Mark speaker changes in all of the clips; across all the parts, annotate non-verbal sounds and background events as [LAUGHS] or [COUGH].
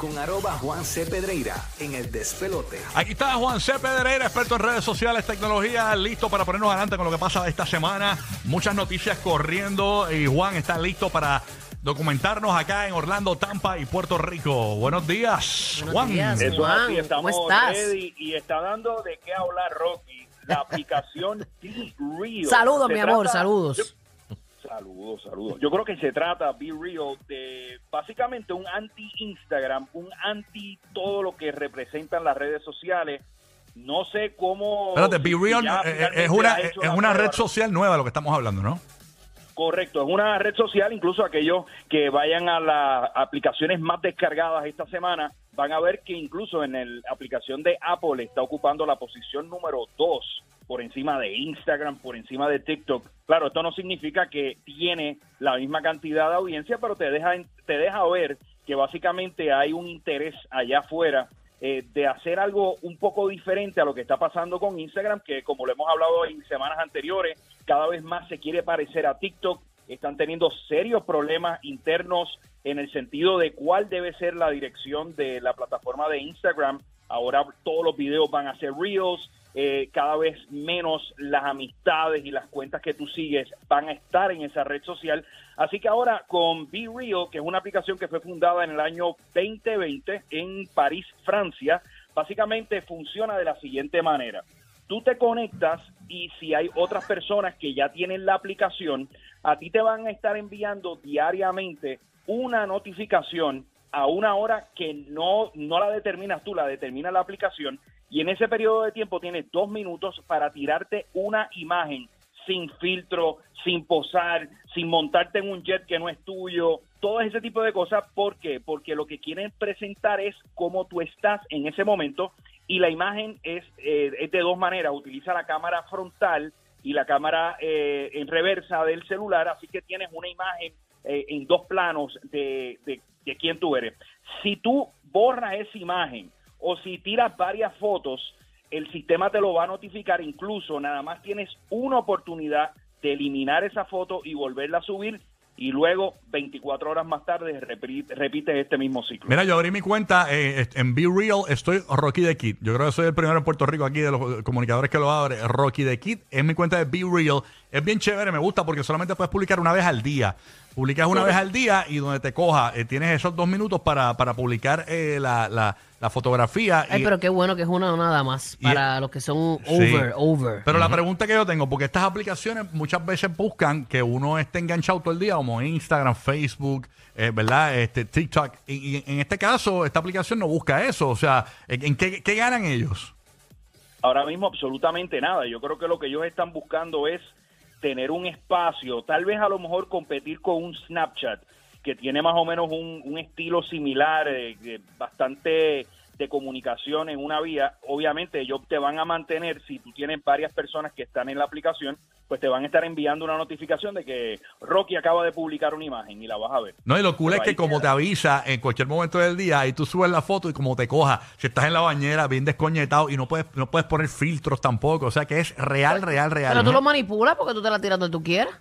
Speaker 1: con arroba Juan C. Pedreira en el despelote.
Speaker 2: Aquí está Juan C. Pedreira, experto en redes sociales, tecnología, listo para ponernos adelante con lo que pasa esta semana. Muchas noticias corriendo y Juan está listo para documentarnos acá en Orlando, Tampa y Puerto Rico. Buenos días,
Speaker 3: Buenos
Speaker 2: Juan.
Speaker 3: días.
Speaker 4: Eso es
Speaker 3: Juan,
Speaker 4: así, estamos
Speaker 3: ¿cómo estás?
Speaker 4: ready y está dando de qué hablar Rocky. La aplicación [LAUGHS] Be Real.
Speaker 3: Saludos, mi amor,
Speaker 4: trata-
Speaker 3: saludos.
Speaker 4: Yo- saludos, saludos. Yo creo que se trata Be Real de básicamente un anti-Instagram, un anti todo lo que representan las redes sociales. No sé cómo.
Speaker 2: Espérate, Be Real eh,
Speaker 4: finalmente
Speaker 2: es una,
Speaker 4: hecho
Speaker 2: es una red social nueva lo que estamos hablando, ¿no?
Speaker 4: Correcto, es una red social, incluso aquellos que vayan a las aplicaciones más descargadas esta semana, van a ver que incluso en la aplicación de Apple está ocupando la posición número 2 por encima de Instagram, por encima de TikTok. Claro, esto no significa que tiene la misma cantidad de audiencia, pero te deja, te deja ver que básicamente hay un interés allá afuera eh, de hacer algo un poco diferente a lo que está pasando con Instagram, que como lo hemos hablado en semanas anteriores, cada vez más se quiere parecer a TikTok, están teniendo serios problemas internos en el sentido de cuál debe ser la dirección de la plataforma de Instagram. Ahora todos los videos van a ser reels, eh, cada vez menos las amistades y las cuentas que tú sigues van a estar en esa red social. Así que ahora con Be Real, que es una aplicación que fue fundada en el año 2020 en París, Francia, básicamente funciona de la siguiente manera. Tú te conectas y si hay otras personas que ya tienen la aplicación, a ti te van a estar enviando diariamente una notificación a una hora que no, no la determinas tú, la determina la aplicación, y en ese periodo de tiempo tienes dos minutos para tirarte una imagen sin filtro, sin posar, sin montarte en un jet que no es tuyo, todo ese tipo de cosas. ¿Por qué? Porque lo que quieren presentar es cómo tú estás en ese momento y la imagen es, eh, es de dos maneras. Utiliza la cámara frontal y la cámara eh, en reversa del celular, así que tienes una imagen eh, en dos planos de, de, de quién tú eres. Si tú borras esa imagen o si tiras varias fotos, el sistema te lo va a notificar, incluso nada más tienes una oportunidad de eliminar esa foto y volverla a subir y luego 24 horas más tarde repi- repites este mismo ciclo.
Speaker 2: Mira, yo abrí mi cuenta eh, en Be Real, estoy Rocky the Kid. Yo creo que soy el primero en Puerto Rico aquí de los comunicadores que lo abre. Rocky the Kid es mi cuenta de Be Real. Es bien chévere, me gusta porque solamente puedes publicar una vez al día. Publicas una vez al día y donde te coja, eh, tienes esos dos minutos para, para publicar eh, la, la, la fotografía.
Speaker 3: Ay,
Speaker 2: y-
Speaker 3: pero qué bueno que es una nada más
Speaker 2: y-
Speaker 3: para los que son
Speaker 2: Sí.
Speaker 3: over, over.
Speaker 2: Pero la pregunta que yo tengo, porque estas aplicaciones muchas veces buscan que uno esté enganchado todo el día, como Instagram, Facebook, eh, ¿verdad? Este, TikTok. Y, y en este caso, esta aplicación no busca eso. O sea, ¿en en qué, qué ganan ellos?
Speaker 4: Ahora mismo absolutamente nada. Yo creo que lo que ellos están buscando es tener un espacio, tal vez a lo mejor competir con un Snapchat que tiene más o menos un, estilo similar, eh, bastante de comunicación en una vía. Obviamente ellos te van a mantener, si tú tienes varias personas que están en la aplicación, pues te van a estar enviando una notificación de que Rocky acaba de publicar una imagen y la vas a ver.
Speaker 2: No, y lo cool
Speaker 4: Pero
Speaker 2: es que como
Speaker 4: queda.
Speaker 2: te avisa en cualquier momento del día, ahí tú subes la foto y como te coja, si estás en la bañera bien descoñetado y no puedes, no puedes poner filtros tampoco. O sea que es real, real, real.
Speaker 3: Pero tú lo manipulas porque tú te la tiras donde tú quieras.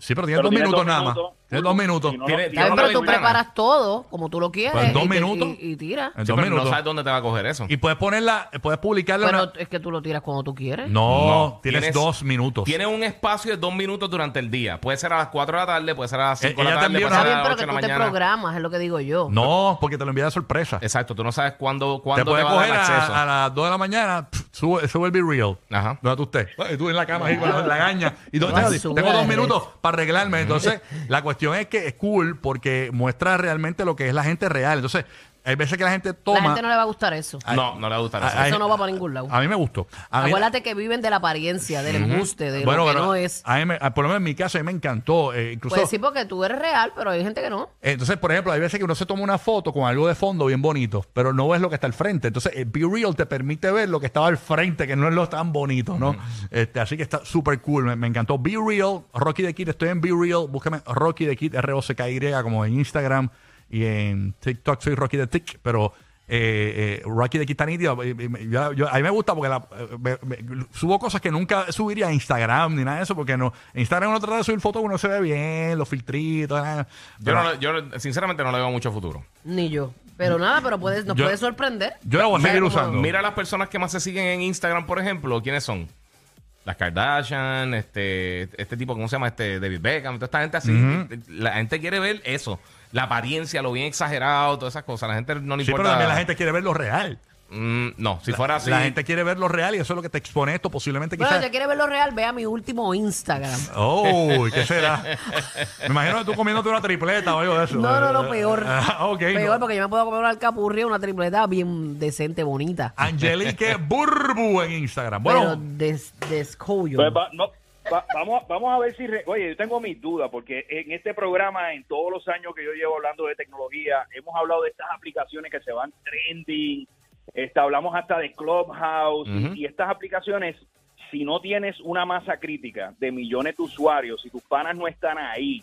Speaker 2: Sí, pero tienes
Speaker 4: Pero
Speaker 2: dos minutos
Speaker 4: dos
Speaker 2: nada más.
Speaker 4: minutos.
Speaker 2: Tienes dos minutos.
Speaker 4: Si no,
Speaker 5: Tiene-
Speaker 4: no-
Speaker 5: tiene
Speaker 3: Ay,
Speaker 5: una
Speaker 3: pero tú preparas todo como tú lo quieres.
Speaker 2: Pues en dos minutos.
Speaker 3: Y, y tiras.
Speaker 2: En
Speaker 5: Sí,
Speaker 2: dos
Speaker 5: pero no
Speaker 2: minutos.
Speaker 5: sabes dónde te va a coger eso.
Speaker 2: Y puedes ponerla, puedes publicarla.
Speaker 3: Pero
Speaker 2: una-
Speaker 3: es que tú lo tiras cuando tú quieres.
Speaker 2: No,
Speaker 5: No,
Speaker 2: tienes,
Speaker 5: tienes-
Speaker 2: dos minutos.
Speaker 5: Tienes un espacio de dos minutos durante el día. Puede ser a las 4 de la tarde, puede ser a las
Speaker 2: Eh,
Speaker 5: 5 de
Speaker 2: ella
Speaker 5: la tarde,
Speaker 3: Está bien, pero
Speaker 5: 8
Speaker 3: que
Speaker 5: de
Speaker 3: tú te programas, es lo que digo yo.
Speaker 2: No, porque te lo envía de sorpresa.
Speaker 5: Exacto, tú no sabes cuándo,
Speaker 2: Te
Speaker 5: cuándo te,
Speaker 2: puedes
Speaker 5: va a dar
Speaker 2: coger a, a las 2 de la mañana, sube, sube el Be Real.
Speaker 5: Ajá.
Speaker 2: ¿Dónde tú estés? Tú en la cama ahí [LAUGHS] con la gaña. Y tengo, tengo dos
Speaker 3: de
Speaker 2: minutos para arreglarme. Entonces, la cuestión es que es cool porque muestra realmente lo que es la gente real. Entonces, hay veces que la gente toma.
Speaker 3: La gente no le va a gustar eso.
Speaker 5: No, no le va a gustar eso.
Speaker 2: ay,
Speaker 3: Eso no va para ningún lado.
Speaker 2: A mí me gustó. A mí-
Speaker 3: Acuérdate que viven de la apariencia, del embuste, de
Speaker 2: bueno,
Speaker 3: lo que
Speaker 2: pero
Speaker 3: no es.
Speaker 2: a mí me- por lo menos en mi caso, a mí me encantó. eh, incluso,
Speaker 3: Pues sí, porque tú eres real, pero hay gente que no.
Speaker 2: Entonces, por ejemplo, hay veces que uno se toma una foto con algo de fondo bien bonito, pero no ves lo que está al frente. Entonces, el Be Real te permite ver lo que estaba al frente, que no es lo tan bonito, ¿no? este, así que está súper cool. Me, me encantó. Be Real, Rocky the Kid. Estoy en Be Real. Búscame Rocky the Kid, R-O-C-K-Y, como en Instagram y en TikTok soy Rocky the Tick, pero eh, eh, Rocky de y- yo- yo- a mí me gusta porque la- eh, me- me- subo cosas que nunca subiría a Instagram ni nada de eso, porque no en Instagram uno trata de subir fotos, uno se ve bien, los filtritos. nada.
Speaker 5: Yo,
Speaker 2: Pero
Speaker 5: no, yo sinceramente no le veo mucho futuro.
Speaker 3: Ni yo. Pero nada, pero puedes, nos
Speaker 2: Yo-
Speaker 3: puede sorprender.
Speaker 2: yo lo voy a seguir
Speaker 3: Mira, como-
Speaker 2: usando.
Speaker 5: Mira las personas que más se siguen en Instagram, por ejemplo, ¿quiénes son? Las Kardashian, este, este tipo, ¿cómo se llama? Este David Beckham, toda esta gente así. La gente quiere ver eso. La apariencia, lo bien exagerado, todas esas cosas. La gente no le
Speaker 2: Sí,
Speaker 5: importa.
Speaker 2: pero también la gente quiere ver lo real.
Speaker 5: Mm, no, si fuera así.
Speaker 2: La gente quiere ver lo real y eso es lo que te expone esto. Posiblemente
Speaker 3: Bueno,
Speaker 2: quizás.
Speaker 3: si quiere ver lo real, ve a mi último Instagram. [LAUGHS]
Speaker 2: Oh, ¿qué será? Me imagino que tú comiéndote una tripleta o algo de eso.
Speaker 3: No, no, no, peor.
Speaker 2: Ah.
Speaker 3: Peor,
Speaker 2: no.
Speaker 3: porque yo me puedo comer una alcapurria, una tripleta bien decente, bonita.
Speaker 2: Angelique [LAUGHS] Burbu en Instagram.
Speaker 3: pero
Speaker 2: Bueno,
Speaker 3: des, descollo.
Speaker 4: Pues va- no, va- vamos, a- vamos a ver si... re- oye, yo tengo mis dudas porque en este programa, en todos los años que yo llevo hablando de tecnología, hemos hablado de estas aplicaciones que se van trending, este, hablamos hasta de Clubhouse y- estas aplicaciones, si no tienes una masa crítica de millones de usuarios, si tus panas no están ahí,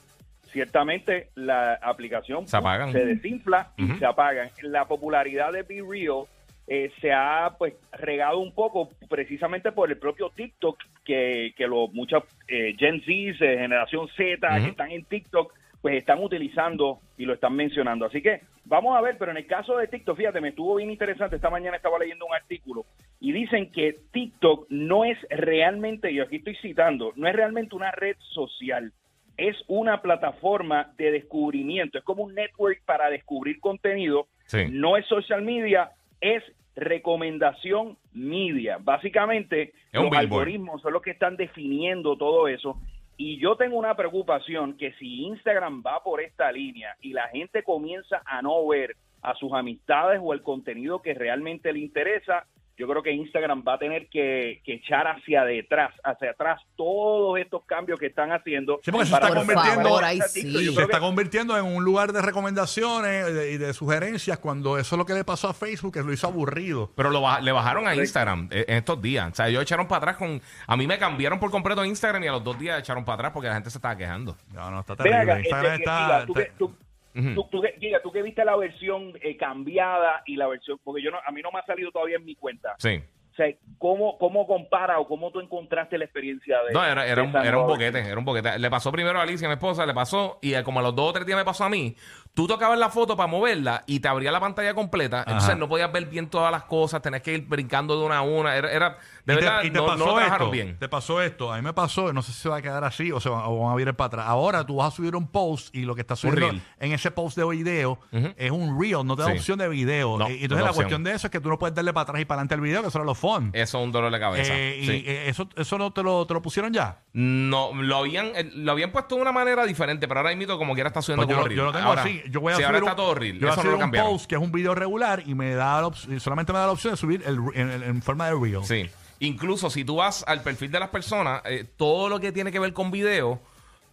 Speaker 4: ciertamente la aplicación
Speaker 5: Se apagan.
Speaker 4: se desinfla y se apagan. La popularidad de Be Real eh, se ha pues regado un poco precisamente por el propio TikTok que, que los muchos eh, Gen Z, eh, generación Z que están en TikTok pues están utilizando y lo están mencionando. Así que vamos a ver, pero en el caso de TikTok, fíjate, me estuvo bien interesante. Esta mañana estaba leyendo un artículo y dicen que TikTok no es realmente, y aquí estoy citando, no es realmente una red social, es una plataforma de descubrimiento, es como un network para descubrir contenido,
Speaker 5: Sí.
Speaker 4: no es social media, es recomendación media. Básicamente, los
Speaker 5: billboard.
Speaker 4: algoritmos son los que están definiendo todo eso. Y yo tengo una preocupación que si Instagram va por esta línea y la gente comienza a no ver a sus amistades o el contenido que realmente le interesa, yo creo que Instagram va a tener que, que echar hacia detrás, hacia atrás todos estos cambios que están haciendo.
Speaker 2: Sí, porque se está convirtiendo-
Speaker 3: favor, ahí
Speaker 4: Yo
Speaker 3: sí.
Speaker 4: creo
Speaker 2: se está
Speaker 4: que-
Speaker 2: convirtiendo en un lugar de recomendaciones de- y de sugerencias cuando eso es lo que le pasó a Facebook, que lo hizo aburrido.
Speaker 5: Pero lo le bajaron a Instagram eh, en estos días. O sea, ellos echaron para atrás con. A mí me cambiaron por completo Instagram y a los dos días echaron para atrás porque la gente se estaba quejando.
Speaker 2: No, no, está terrible.
Speaker 4: acá,
Speaker 2: Instagram
Speaker 4: este,
Speaker 2: está...
Speaker 4: Giga, tú, que,
Speaker 2: está-
Speaker 4: tú,
Speaker 5: Ujú.
Speaker 4: tú- tú que- Giga, tú que viste la versión eh, cambiada y la versión, porque yo no, a mí no me ha salido todavía en mi cuenta.
Speaker 5: Sí.
Speaker 4: O sea, ¿cómo, cómo compara o cómo tú encontraste la experiencia de
Speaker 5: No, era, era,
Speaker 4: de
Speaker 5: un, era un boquete, era un boquete. Le pasó primero a Alicia, mi esposa, le pasó, y como a los dos o tres días me pasó a mí, tú tocabas la foto para moverla y te abría la pantalla completa, entonces no podías ver bien todas las cosas, tenías que ir brincando de una a una, era, era de
Speaker 2: y te,
Speaker 5: verdad,
Speaker 2: y te
Speaker 5: no, no
Speaker 2: pasó
Speaker 5: lo trabajaron
Speaker 2: esto,
Speaker 5: bien.
Speaker 2: te pasó esto, a mí me pasó, no sé si se va a quedar así o se va- o van a virar para atrás. Ahora tú vas a subir un post y lo que estás subiendo en ese post de video es un reel, no te da
Speaker 5: Sí.
Speaker 2: opción de video.
Speaker 5: No,
Speaker 2: y
Speaker 5: no
Speaker 2: entonces la
Speaker 5: opción.
Speaker 2: cuestión de eso es que tú no puedes darle para atrás y para adelante al video, que eso era los fun.
Speaker 5: Eso es un dolor de cabeza.
Speaker 2: Eh, y eh, eso, eso no te lo, te lo pusieron ya.
Speaker 5: No, lo habían, eh, lo habían puesto de una manera diferente, pero ahora mismo como quiera está subiendo
Speaker 2: Pues yo,
Speaker 5: como
Speaker 2: lo-
Speaker 5: reel.
Speaker 2: yo lo tengo
Speaker 5: ahora,
Speaker 2: así. Yo voy a
Speaker 5: sí,
Speaker 2: subir
Speaker 5: ahora
Speaker 2: un,
Speaker 5: está todo reel.
Speaker 2: yo voy a
Speaker 5: Eso no
Speaker 2: subir
Speaker 5: lo
Speaker 2: un
Speaker 5: cambiaron.
Speaker 2: post que es un video regular y me da la op- solamente me da la opción de subir el, en, en- en forma de reel.
Speaker 5: Sí. Incluso si tú vas al perfil de las personas, eh, todo lo que tiene que ver con video,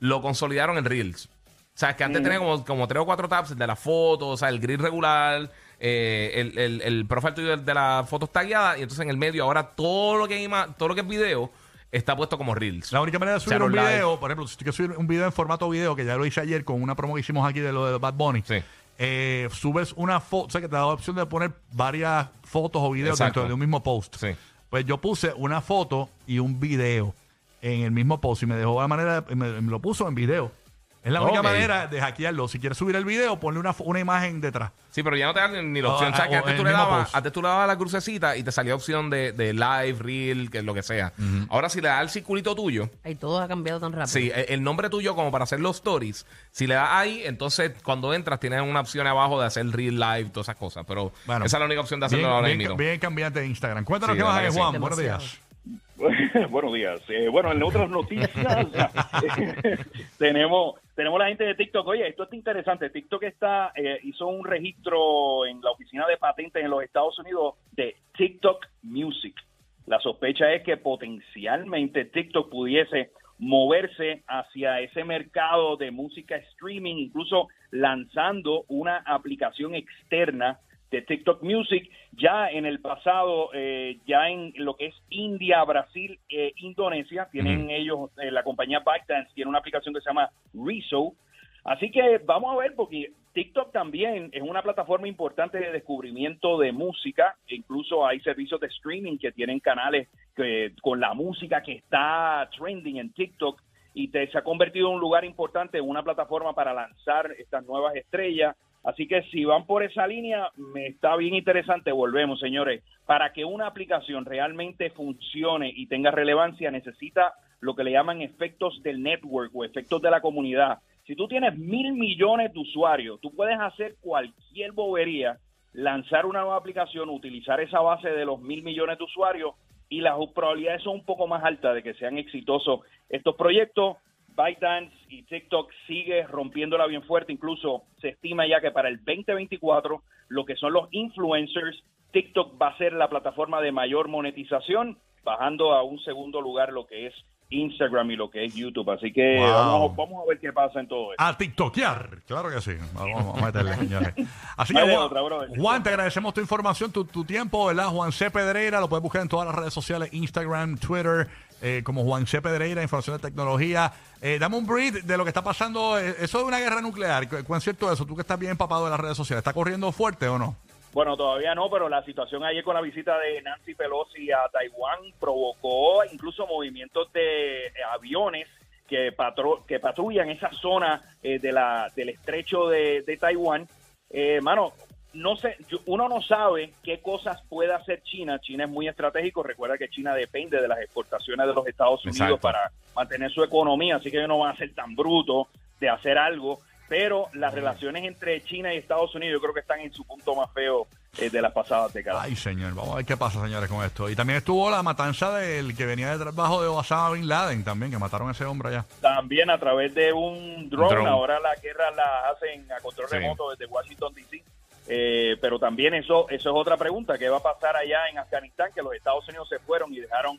Speaker 5: lo consolidaron en Reels. O sea, es que antes tenía como, como tres o cuatro tabs el de la foto, o sea, el grid regular, eh, el, el, el profile tuyo de la foto tagueada, y entonces en el medio ahora todo lo que hay ma- todo lo que es video está puesto como Reels.
Speaker 2: La única manera de subir un
Speaker 5: Live.
Speaker 2: video, por ejemplo, si tú quieres subir un video en formato video, que ya lo hice ayer con una promo que hicimos aquí de lo de Bad Bunny,
Speaker 5: Sí.
Speaker 2: eh, subes una foto, o sea que te da la opción de poner varias fotos o videos
Speaker 5: Exacto.
Speaker 2: dentro de un mismo post.
Speaker 5: Sí.
Speaker 2: Pues yo puse una foto y un video en el mismo post y me dejó la manera, de- me, me lo puso en video. Es la única
Speaker 5: Ok.
Speaker 2: manera de hackearlo. Si quieres subir el video, ponle una, fo- una imagen detrás.
Speaker 5: Sí, pero ya no te dan ni la
Speaker 2: Ah,
Speaker 5: opción. o sea, que
Speaker 2: o
Speaker 5: antes tú,
Speaker 2: el
Speaker 5: le
Speaker 2: mismo
Speaker 5: dabas,
Speaker 2: post.
Speaker 5: antes tú le dabas la crucecita y te salía opción de, de live, reel, que es lo que sea. Ahora si le das el circulito tuyo,
Speaker 3: Ay, todo ha cambiado tan rápido.
Speaker 5: Sí, e- el nombre tuyo como para hacer los stories. Si le das ahí, entonces cuando entras tienes una opción abajo de hacer real live, todas esas cosas. Pero
Speaker 2: Bueno,
Speaker 5: esa es la única opción de hacerlo
Speaker 2: Bien,
Speaker 5: ahora
Speaker 2: bien,
Speaker 5: mismo.
Speaker 2: bien cambiante de Instagram. Cuéntanos
Speaker 5: Sí,
Speaker 2: qué más
Speaker 5: verdad
Speaker 2: hay,
Speaker 5: que
Speaker 2: Juan.
Speaker 5: sí.
Speaker 2: Buenos días. [LAUGHS]
Speaker 4: Buenos días. Eh, bueno, en otras noticias [LAUGHS] [LAUGHS] tenemos tenemos la gente de TikTok. Oye, esto está interesante. TikTok está eh, hizo un registro en la oficina de patentes en los Estados Unidos de TikTok Music. La sospecha es que potencialmente TikTok pudiese moverse hacia ese mercado de música streaming, incluso lanzando una aplicación externa de TikTok Music. Ya en el pasado, eh, ya en lo que es India, Brasil, eh, Indonesia, tienen ellos, eh, la compañía ByteDance tiene una aplicación que se llama Rezo. Así que vamos a ver, porque TikTok también es una plataforma importante de descubrimiento de música. Incluso hay servicios de streaming que tienen canales que, con la música que está trending en TikTok y te, se ha convertido en un lugar importante, en una plataforma para lanzar estas nuevas estrellas. Así que si van por esa línea, me está bien interesante. Volvemos, señores. Para que una aplicación realmente funcione y tenga relevancia, necesita lo que le llaman efectos del network o efectos de la comunidad. Si tú tienes mil millones de usuarios, tú puedes hacer cualquier bobería, lanzar una nueva aplicación, utilizar esa base de los mil millones de usuarios y las probabilidades son un poco más altas de que sean exitosos estos proyectos. ByteDance y TikTok sigue rompiéndola bien fuerte, incluso se estima ya que para el 2024 lo que son los influencers, TikTok va a ser la plataforma de mayor monetización, bajando a un segundo lugar lo que es Instagram y lo que es YouTube. Así que
Speaker 2: Wow.
Speaker 4: vamos, vamos a ver qué pasa en todo esto.
Speaker 2: A TikTokear. Claro que sí. Vamos, a meterle, [LAUGHS] señores. Así que,
Speaker 4: de
Speaker 2: Juan,
Speaker 4: otra.
Speaker 2: Juan, te agradecemos tu información, tu, tu tiempo, ¿verdad? Juan C. Pedreira, lo puedes buscar en todas las redes sociales, Instagram, Twitter, eh, como Juan C. Pedreira, información de tecnología. Eh, dame un brief de lo que está pasando. eh, Eso es una guerra nuclear. ¿Cu- ¿Cuán cierto eso? Tú que estás bien empapado de las redes sociales, ¿está corriendo fuerte o no?
Speaker 4: Bueno, todavía no, pero la situación ayer con la visita de Nancy Pelosi a Taiwán provocó incluso movimientos de aviones que, patro- que patrullan esa zona eh, de la, del estrecho de, de Taiwán. Eh, mano, no sé, uno no sabe qué cosas puede hacer China. China es muy estratégico. Recuerda que China depende de las exportaciones de los Estados Unidos
Speaker 5: Exacto.
Speaker 4: para mantener su economía, así que ellos no van a ser tan brutos de hacer algo. Pero las relaciones entre China y Estados Unidos yo creo que están en su punto más feo eh, de las pasadas décadas.
Speaker 2: Ay, señor, vamos a ver qué pasa, señores, con esto. Y también estuvo la matanza del que venía de trabajo de Osama Bin Laden también, que mataron a ese hombre allá.
Speaker 4: También a través de un drone,
Speaker 5: Drone.
Speaker 4: ahora la guerra la hacen a control
Speaker 5: Sí.
Speaker 4: remoto desde Washington, D.C. Eh, pero también eso, eso es otra pregunta, ¿qué va a pasar allá en Afganistán? Que los Estados Unidos se fueron y dejaron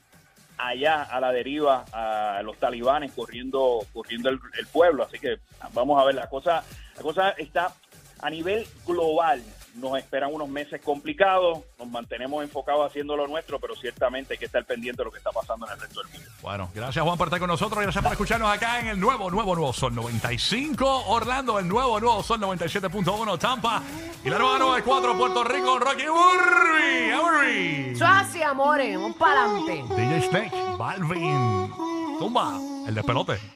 Speaker 4: allá a la deriva a los talibanes corriendo corriendo el, el pueblo. Así que vamos a ver, la cosa, la cosa está a nivel global. Nos esperan unos meses complicados, nos mantenemos enfocados haciendo lo nuestro, pero ciertamente hay que estar pendiente de lo que está pasando en el resto del mundo.
Speaker 2: Bueno, gracias Juan por estar con nosotros. Gracias por escucharnos acá en el nuevo, nuevo, nuevo Sol 95. Orlando, el nuevo, nuevo Sol 97.1 Tampa. Y la nueva 94 Puerto Rico, Rocky Burby. Burby.
Speaker 3: Eso es así, amores. Para adelante.
Speaker 2: DJ Snake, Balvin. Tumba, el despelote.